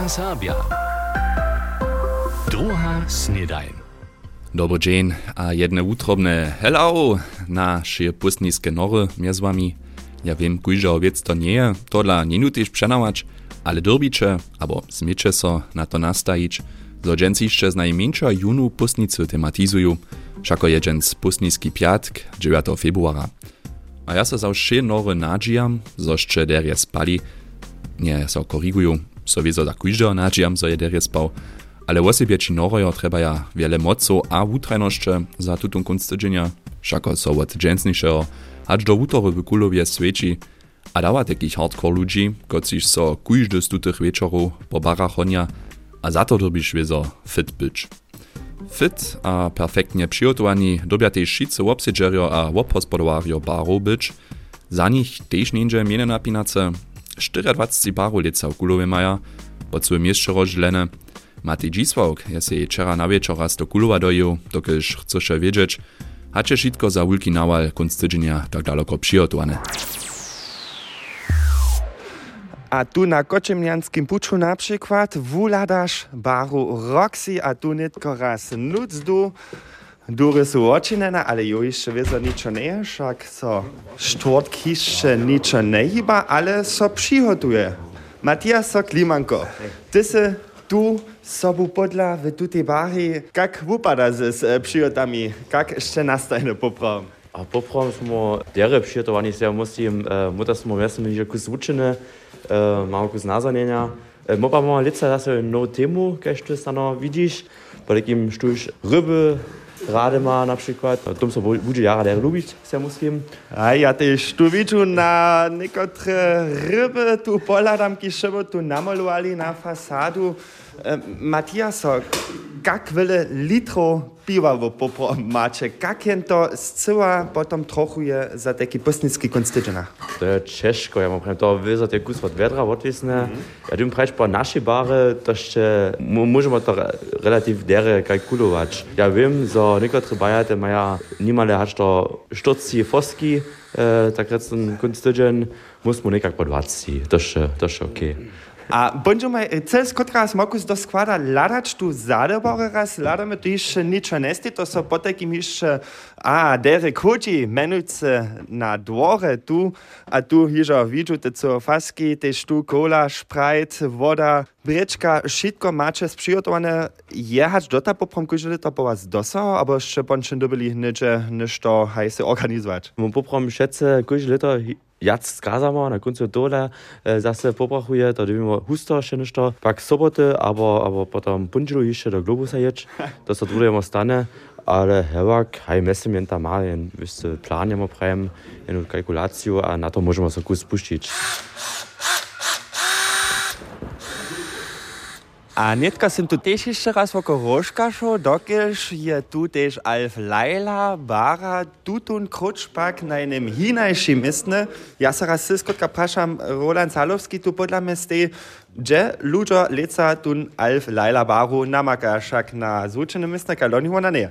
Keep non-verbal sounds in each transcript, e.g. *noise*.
NDR Sabia. Druga snedajn. Dzień, a jedne utrobne hello na szyje pustniskie nory mnie z wami. Ja wiem, kujże owiec to nie je, to dla nie nutisz przenawać, ale dorbicze, albo smiecze so na to nastajić, jeszcze z najmniejsza junu pustnicy tematizują, szako je dżęc pustniski piatk 9 februara. A ja se za wsze nory nadzijam, zo jeszcze derje spali, nie so korigują, so wieso za kujże nadzijam, zo je derje spał, ale osebie ci norojo treba ja wiele moców a wutrajnoszcze za tutun kunst tydzienia, szako so od dżęcniejszego, aż do wutory w kulowie świeci, a dawa takich hardcore ludzi, kociś so kujżdy z tutych wieczorów po barach honia, a za to wieso fit być. Fit a perfektnie przygotowani dobia tej šice obsedžerio a obhospodowario baro być, za nich też niedzie miene napinace, 24 baro leca w kulowie maja, pod swoim jeszcze rozdzielene, Matej Dzisławk je się wczera na wieczor raz do kulowa dojął, dokelż chce wiedzieć, hacie wszystko za wielki nawal kunst tydzienia tak daleko przygotowane. A tu na Koczemnianskim puczu na przykład wuladasz baru Roxy, a tu nitko raz nudzdu. Dure su oči nena, ali ju išče veza ničo ne, šak so štortki še ničo ne hiba, ale so přihotuje. Matija so klimanko. Ty se tu sobu podla v tutej bari, kak vupada z, z eh, přihotami, kak še nastajne poprom? A poprom smo dere přihotovaní se, ja musím, uh, muta smo vesmi, že kus učene, uh, malo kus nazanjenja. Mo pa imamo lica, da se no temu, kaj što stano vidiš, pa takim štuš ryby, Radema na przykład. Tom so bude jara der lubić se musím. A ja też tu widzę na niektóre ryby, tu poladamki, żeby tu namalowali na fasadu. E, Matiaso, jak wiele litrów piwa w popro macie? Jak to zcyła potom trochu je za taki pustnicki konstydzena? To je ciężko, ja mam prawie to wyzać jak kus od wiadra odwisne. Ja tym prawie po nasze bary to jeszcze możemy to relatyw dere kalkulować. Ja wiem, że niektóre bajate mają niemale aż to 40 foski, e, tak ten konstydzen, musimy niekak po 20. To jeszcze, to jeszcze okej. Okay. A będziemy cel skąd raz mokus do składa ladać tu zadobory raz ladamy tu jeszcze niczo nesty, to so po jeszcze a dere chodzi menujce na dworze tu, a tu hiżo widzę te co faski, też tu cola, sprite, woda, bryczka, wszystko macie sprzygotowane. Jechać do ta poprom kuźle to po was dosa, albo jeszcze bądź dobili nicze, niż to hajse organizować. Mam poprom schätze kuźle to jac skazamo, na końcu dole e, zase pobrachuje, to dobimy husto jeszcze niż to, pak soboty, albo, albo potem pundzilu jeszcze do Globusa jeć, to so drugemu stane, ale hewak, haj mesymenta ma, jen wiesz, plan jemo prajem, jedną kalkulację, a na to możemy sobie kus spuścić. A netka sem tu też jeszcze raz woko Rożka šel, dokelž je tu też Alf Laila, Bara, tutun kruczpak na jednym hinajszym istne. Ja se raz syskotka praszam, Roland Salowski tu podla mnie stej, gdzie ludzie leca tun Alf Laila Baru namaka szak na zvučenym istne, kaloni ona nie.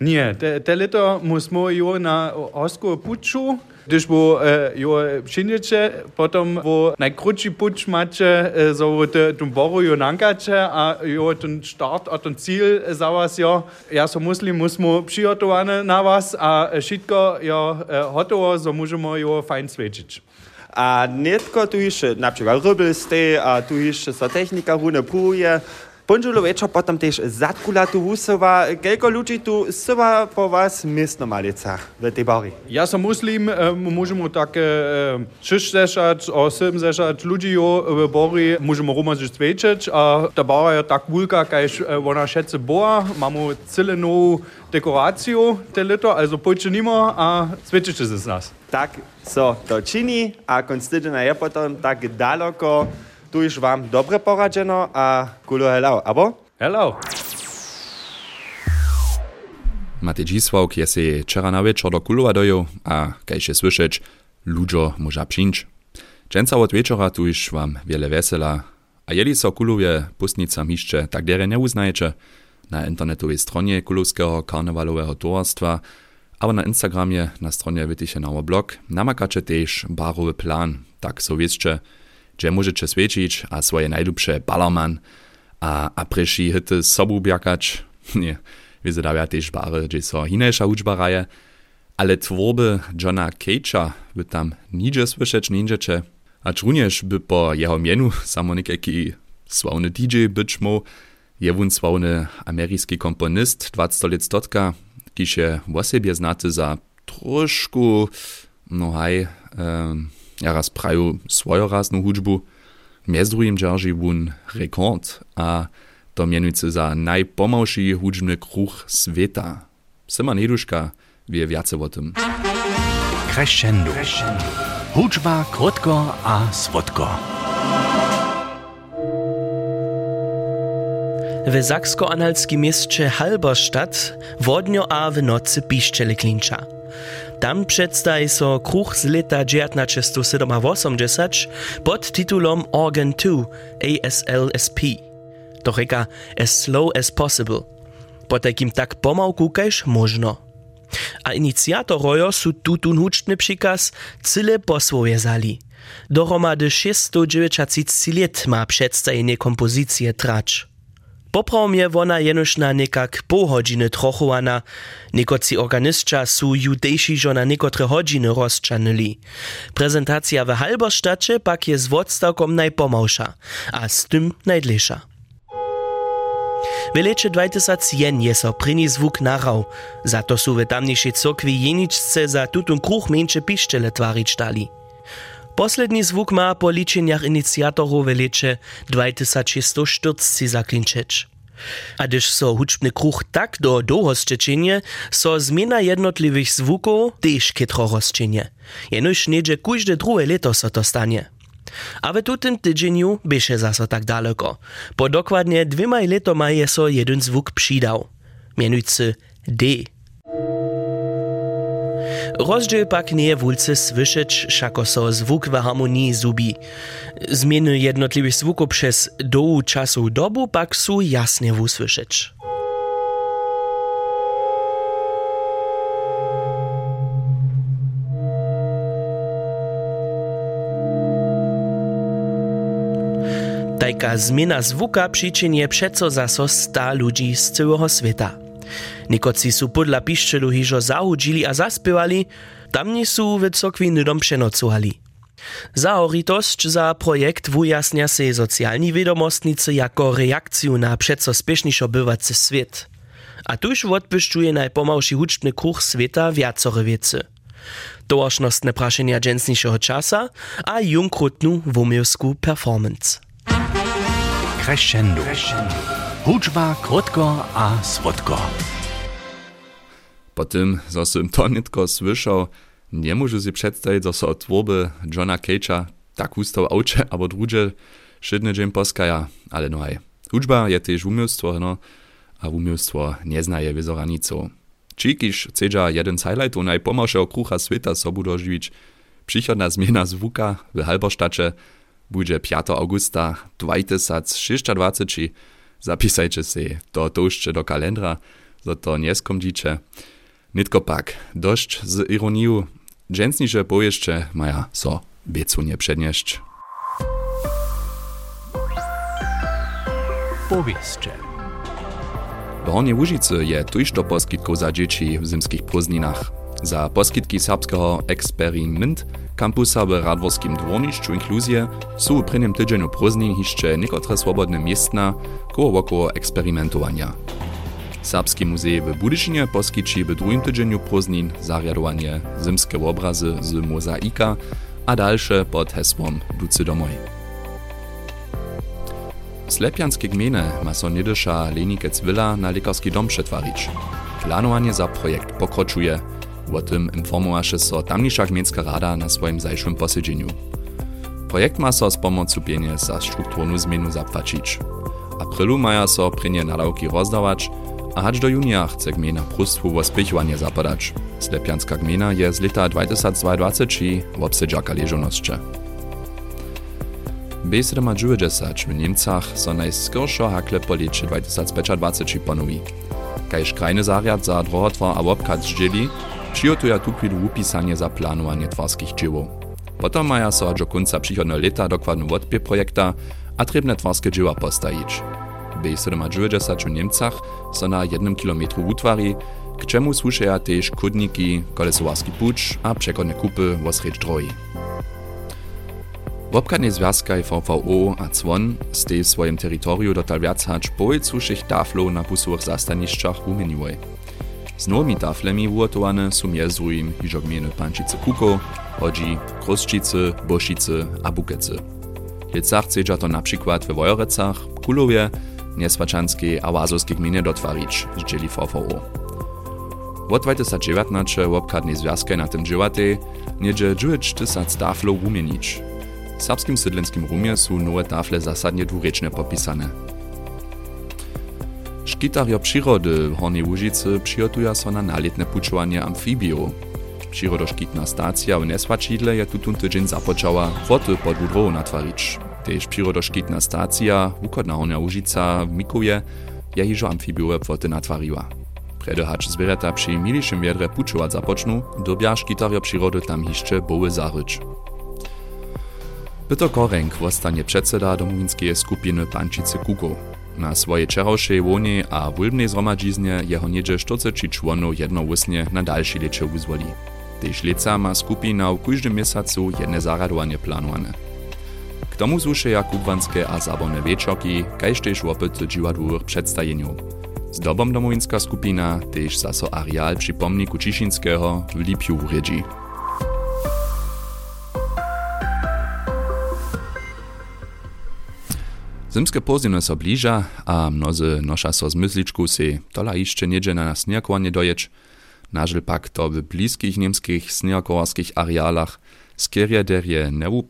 Nie, te, te lito musimo jo na osku puczu, Das, wo äh, jo Schindetsche, potom wo na Krutschi Putschmatsche, äh, e, so de Dumboro Jonankatsche, a jo den Start a den Ziel sauers ja. Ja, so Muslim muss mo pschiatoane na was, a Schitka ja e, hotoa, so muss mo jo fein zwetschitsch. A netko tu iše, například rubliste, a tu iše sa technika hune pruje, Bonjour, večer, potem tež zadkula tu usova, koliko ljudi tu sva po vas mestno malica v tej bari? Ja sam muslim, možemo tako 60, 80 ljudi v bari, možemo romaziš svečeč, a ta bara je tako vulka, kaj ona še se boja, imamo celo novo dekoracijo te leto, also počinimo, a svečeče se z nas. Tak so to čini, a konstidžena je potem tako daleko, tu już wam dobre poradzeno, a kulo hello, abo? Hello! Matej Dzisławk je się wczera na wieczór do kulowa dojął, a kaj się słyszeć, ludzo może przyjść. Dżęca od wieczora tu już wam wiele wesela, a jeli so kulowie pustnica miszcze tak dere nie uznajecie, na internetowej stronie kulowskiego karnewalowego towarstwa, aber na Instagramie, na stronie Wytychenauer blog, namakacie też barowy plan, tak so wiecie, gdzie możecie świecić, a swoje najdubsze balerman, a, a preši hity sobu bjakać, *laughs* nie, wyzadawia też bary, gdzie so hinejsza uczba raje, ale tworby Johna Cage'a by tam nigdzie słyszeć nindziecie, a również by po jeho mienu *laughs* samo sławny DJ być mo, je wun sławny ameryjski komponist 20 lat stotka, kiż je w sobie znaty za troszkę, no haj, um, ja raz praju swojorazną hudżbu, między drugim dzierży wun rekord, a to mianujcy za najpomałszy hudżbny kruch świata. Sima Neduszka wie więcej o tym. Crescendo. Hudżba krótko a słodko. W zaksko-analskim mieście Halberstadt wodnio a w nocy piszczeli klinča. Tam przedstaje so kruch z leta 1987 pod tytułom Organ 2 ASLSP. To reka as slow as possible. Po takim tak pomałku kajż można. A inicjatorojo su tutun huczny przykaz cyle poswoje Dohromady 690 lat ma przedstawienie kompozycje tracz. Poprawmje wona jenošna nekak po hodžine trochowana, nekoci organistča su judejši žo na nekotre hodžine rozčanili. Prezentacija v Halberstače pak je z odstavkom najpomavša, a s tym najdlejša. V leče 2001 je so prini zvuk narał, zato su v tamniejszej cokwi jeničce za tutun kruh menše pištele tvarič dali. Posledni zwuk ma po liczeniach inicjatorów w lecie 2040 zaklinczyć. A gdyż so huczbny kruch tak do dohosczeczenie, so zmiana jednotliwych zwuków też kietro rozczenie. Jenoż niedzie każde drugie leto so to stanie. A w tutym tydzieniu bieše zaso tak daleko. Po dokładnie dwiema letoma je so jeden zwuk przydał. Mianujcy D. Rozdziel pak nie je wulce słyszeć, szako so zwuk w harmonii zubi. Zmiany jednotliwych zvuków przez dołu czasu dobu pak su jasnie usłyszeć. Tajka zmiana zvuka przyczynie przeco zaso sta ludzi z całego świata. Niekoci su podla piszczelu hižo zahudzili a zaspiewali, tamni su w cokwi nydom przenocowali. Zahoritosć za projekt wujasnia se socjalni wiadomostnicy jako reakcju na przeco spieszniszo bywacy świat. A tuż odpiszczuje najpomałszy huczny kruch świata wiacore wiece. Tołożnostne praszenia dżensniejszego czasa a junkrutnu wumielsku performance. Crescendo. Hudżba krótko a słodko. Po tym, co sam to nitko słyszał, nie może si przedstawić, że so od tworby Johna Cage'a tak ustał aucze, albo drugie szydny dzień poskaja, ale no hej. Hudżba je też umiejstwo, no, a umiejstwo nie znaje wyzoranicą. Čikiš chcedža jeden z highlightów najpomalszego krucha świata sobu dożywić, przychodna zmiana zvuka w Halberstadcie będzie 5 augusta 2026. Zapisajcie si to tużcze do kalendra, za to nie skomdzicie. Nitko pak, dość z ironią, dżęsnisze pojeszcze maja so biecu nie przednieść. Powieszcze. W Hornie Łużycy je tuż do poskitków za dzieci w zimskich prózdninach. Za poskitki serbskiego eksperyment kampusa w Radworskim dworniszczu inkluzje są w prvnym tydzieniu prózdnin jeszcze niekotre swobodne miejsca koło wokół eksperymentowania. Serbski muzej w Budyšinie poskiči w drugim tydzieniu prózdnin zariadowanie zimskie obrazy z mozaika a dalsze pod hesłom Ducy domoj. Slepianskie gminy ma so niedysza Lenikec Villa na lekarski dom przetwarić. Planowanie za projekt pokroczuje. O tym informowaše so tamniejsza gmiejska rada na swoim zajszłym posiedzeniu. Projekt ma so z pomocą pieniędzy za strukturną zmianę zapłacić. Aprilu maja so prynie nadawki rozdawać, a hać do junia chce gmina prustwu wo spichowanie zapadać. Slepianska gmina je z leta 2022 w obsedzaka leżonosće. B790 w Niemcach so najskrszo hakle po lecie 2025 ponowi. Kajż krajny zariad za drohotwar a obkat zdzieli, przygotuja tu chwilu upisanie za planowanie twarskich dziełów. Potom maja so do konca przychodnego leta dokładny odpie projekta a trebne twarske dzieła postajić. W 97 Niemcach so na jednym kilometru utwari, k czemu słuchają też kudniki, kolesowarski pucz a przekonne kupy wosrecz drogi. Wobkadne związkaj VVO a Cwon stej w swoim terytoriu dotal wiac hacz pojecuszych taflów na busowych zastaniszczach umieniłej. Z nowymi taflemi ugotowane są drugim hižo gminy Pančice Kuko, Hodzi, Krosčice, Bošice a Bukece. Lecach chcedza to na przykład we Wojorecach, Kulowie, Nieswaczanskiej a Łazowskiej gminie dotwarić, zdzieli VVO. Od 2019 obkadnej związkaj na tym dziełatej niedzie 9 tysac taflów umienić. W serbskim sydlenskim rumie są nowe tafle zasadnie dwureczne popisane. Škitarjo przyrody w Hornej Łužicy przygotują so na naletne puczowanie amfibio. Przyrodoškitna stacja w Nesvačidle je tutun tydzień zapoczała kwoty pod Udrowu natwarić. Tež przyrodoškitna stacja, ukodna Hornia Łužica w Mikowie, je hižo amfibiowe kwoty natwariła. Predehacz zwierzęta przy miliszym wiedre puczować zapoczną, dobia szkitarjo przyrody tam jeszcze boły zaryć. Peter Korenk zostanie przedseda domovinskiej skupiny Pančice Kuko. Na swojej czerowszej łonie a wólbnej zgromadziznie jeho niedzie 40 członów jednowysnie na dalsze lecie wyzwoli. Tež leca ma skupina w każdym miesiącu jedne zaradowanie planowane. K tomu złušeja kubwanskie a zabawne wieczorki, kajż też łopyty dziwadłowych przedstawieniów. Zdobom domowinska skupina też zaso areal przy pomniku Ciszynskiego w Lipiu. Zimske pozimy so bliża, a mnozy nosza so z mysliczku si tola jeszcze niedzie na snierkowanie dojecz, nażel pak to w bliskich niemskich snierkowarskich arealach. Skierie derje nie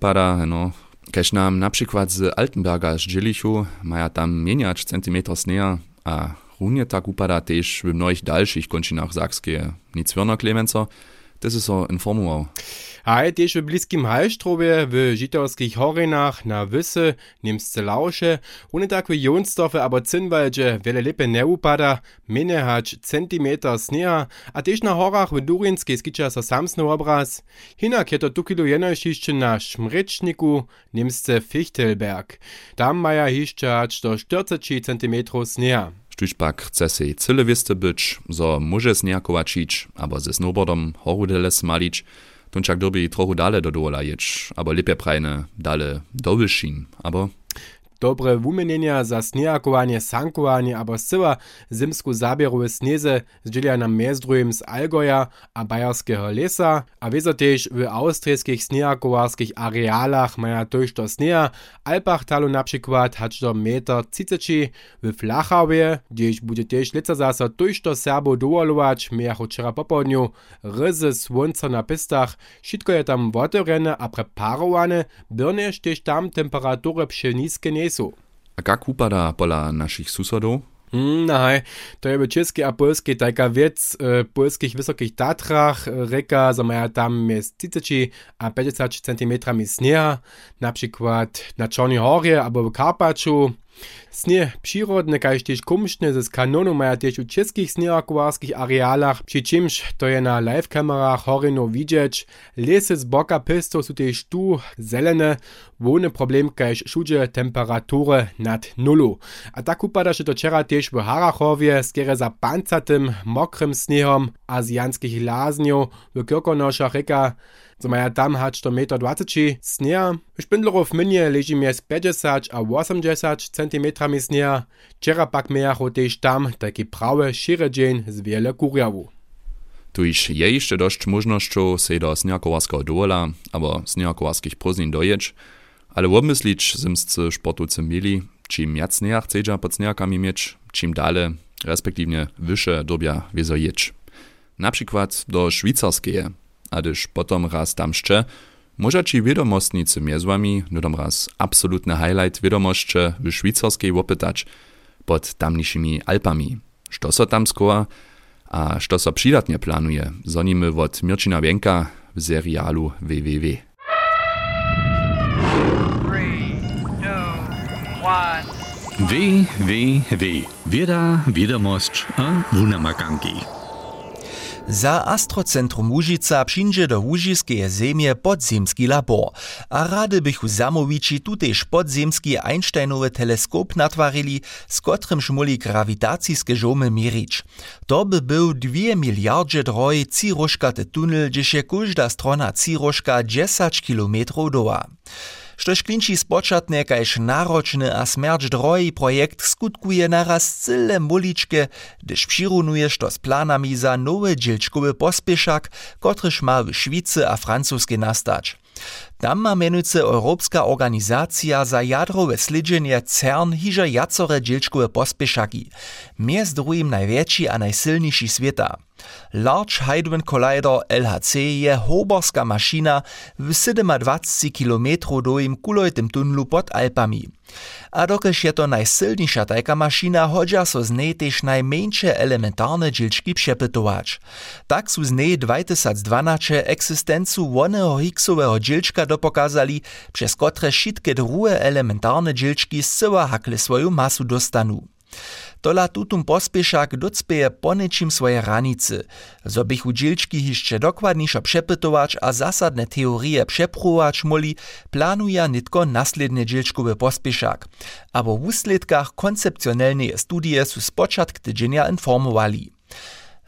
no, Kež nam na przykład z Altenberga z Dżilichu maja tam mieniać centimetr sneja, a runie tak upada też w mnohich dalszych kończynach Sakskie. Nic wierno, Clemenco, das ist so informował. A je też w bliskim Hallstrobie, w Žitorskich Horinach, na Wysse, Niemsce Lausche, ohne tak w Jonsdorfe, aber Zinnwaldzie, wiele lepe nie upada, minne hać centimeter a też na horach w Durinskiej skicza so samsny obraz. Hinak je to tu kilo jenoś jeszcze na Szmryczniku, Niemsce Fichtelberg. Tam maja jeszcze hać do 40 centimetrów sneha. Štuž pak chce sej cyle wieste być, zo może zniakowačić, abo ze snowboardom horudele smalić, tunčak dobi trochu dale do dola jeć, abo lepiej prajne dale do wyszin, abo Dobre wumienienia za snejakowanie, sankowanie abo zcyła zimsku zabierowe sneze zdziela nam mezdrujem z Algoja a Bayerskeho lesa, a wieso też w austrijskich snejakowarskich arealach maja też do sneja, Alpach talo na przykład hać do meter ciceči, w Flachawie, gdzieś będzie też leca zasa też do Serbo dołalować, miacho wczera popołudniu, ryzy słońca na pistach, wszystko je tam wotorene a preparowane, byrneż też tam temperatury pszeniske nie są. A jak upada pola naszych susodów? Mm, Naj, to je w českej a polskiej taka wiec w polskich wysokich Tatrach, reka zamaja tam jest 30 a 50 cm sneha, na przykład na Czarnej Horje albo w Karpaczu. Snie przyrodne, kaž też kumštne ze kanonu maja też u českich sneakowarskich arealach, przy czymś to je na live kamerach horino widzieć. Lesy z boka pystów są też tu zelene, wony problem kaž wszędzie temperatury nad nulu. A tak upada się to też w Harachowie, skiery za pancatym, mokrym snehom azjanskich lazniów, w Kirkonoszach reka, co maja tam hać do 1,20 m sneha. W Špindlerów minie leży mies 50 a 80 cm sneha. Wczoraj pak miało też tam taki prawy, szyry dzień z wiele kurjawu. Tuż je jeszcze dość możnością se do sniakowarskiego dola, albo sniakowarskich prózdnin dojeć, ale obmyslić zimscy sportowcy mieli, czym jac sneha chcedza pod sniakami mieć, czym dalej, respektywnie wyższe dobia wiezo jeć. Na przykład do szwajcarskie, a gdyż potom raz tam jeszcze, może ci wiadomostnicy miezłami, nudom raz absolutny highlight wiadomości w szwajcarskiej opytać pod tamniejszymi Alpami. Što so tam skoła, a što so przydatnie planuje, zonimy od Mirčina Wienka w serialu www. W, W, W. Wieda, Wiadomość a Wunamakanki. Za Astrocentrum Łužica przyjdzie do łužiskeje zemie podzemski labor, a rady bychu zamowici tutež podzemski Einsteinowy teleskop natwarili, z kotrym szmuli grawitacijskie żomy mierzyć. To by był 2 miliardy droj cirożkaty tunel, gdzie się każda strona cirożka 10 km doła. Štož klinči spočatne kaž náročny a smerdź drogi projekt skutkuje naraz cyle muličke, gdyż přirunuješ to z planami za nowy dzielčkowy pospieszak, kotryż ma w Szwicy a francuskie nastać. Tam ma menujce Europska organizacja za jadrowe slidzenie CERN hiže jacore dzielčkowe pospieszaki, między drugim największy a najsilniejszy świata. Large Hadron Collider LHC je hoborska mašina w 27 km dojim kulojtym tunlu pod Alpami. A dokelž je to najsilniejsza tajka mašina, hodža so z nej tež najmniejsze elementarne dzielczki przepytować. Tak su z nej 2012 egzystencu wonego Higgsowego dzielczka dopokazali, przez kotre wszystkie drugie elementarne dzielczki zcyła hakle swoją masu dostanu. Tola tutum pospieszak docpeje ponečim swoje ranice, zo bych dzielčki hišće dokładniejszo przepytować a zasadne teorie przepruwać moli, planuje nitko nasledne dzielčkowy pospieszak, abo w usledkach koncepcjonalne studie su spočatk tydzienia informowali.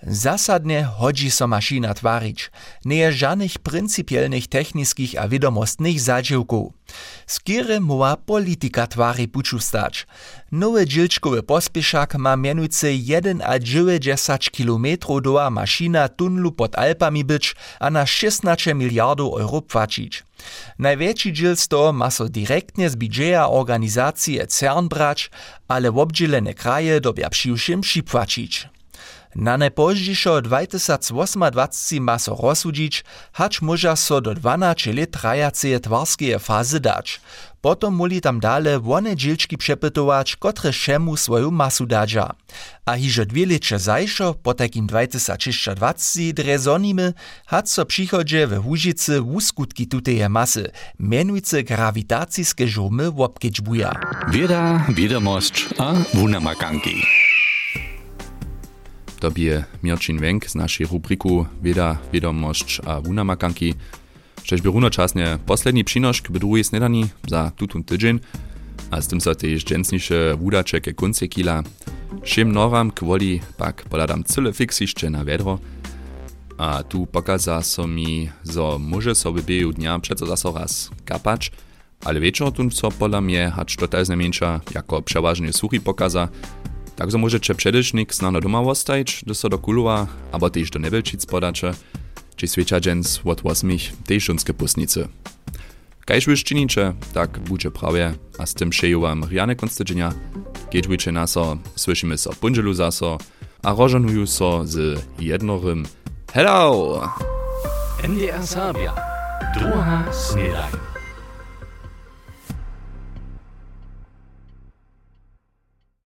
Zasadnie hodzi so mašina twarić. Nie je żadnych pryncypielnych technickich a wiadomostnych zadziewków. Skiery muła polityka twari puczu stać. Nowy dzielczkowy pospieszak ma mianujcy 1,9 km doła mašina tunlu pod Alpami być, a na 16 miliardów euro płacić. Największy dziel z toho ma so direktnie z budżeja organizacji CERN brać, ale w obdzielene kraje dobia przyjszym przypłacić. Na najpoźniejszo 2028 ma so rozsudzić, hacz może so do 12 lat trajaceje twarskie fazy. Potom muli tam dale wone dzielczki przepytować, kotre szemu swoją masu dadża. A hiżo dwie lecze zajszo, po takim 2020 drezonimy, hat so przychodzie w Łużycy wuskutki tuteje masy, mianujce grawitacijskie żomy wopkieć Wieda, wiadomość a wunamakanki. To bije Mirčin Wenk z naszej rubriku Wieda, Wiadomość a Wunamakanki. Cześć by runoczasnie posledni przynoszk w drugiej snedani za tutun tydzień, a z tym so też dżęsniejsze wudacze ke kunce kila. Szym noram kwoli pak poladam cyle fiksiszcze na wiadro, a tu pokaza so mi, zo może sobie bieju dnia przeco zaso raz kapać, ale wieczór tun so pola mnie hacz total znamienča jako przeważnie suchi pokaza, Takže môžete předešnik snano doma ostajć, do so do kulua, abo tež do nebelčic podače, či svieča džens od 8 tež šunske pusnice. Kajž už činiče, tak buďte prawie, a z tym šeju vám riane keď budete naso, slyšíme so punželu zaso, a rožanujú so z jednorym Hello! NDR Sabia. Druga Snedaj.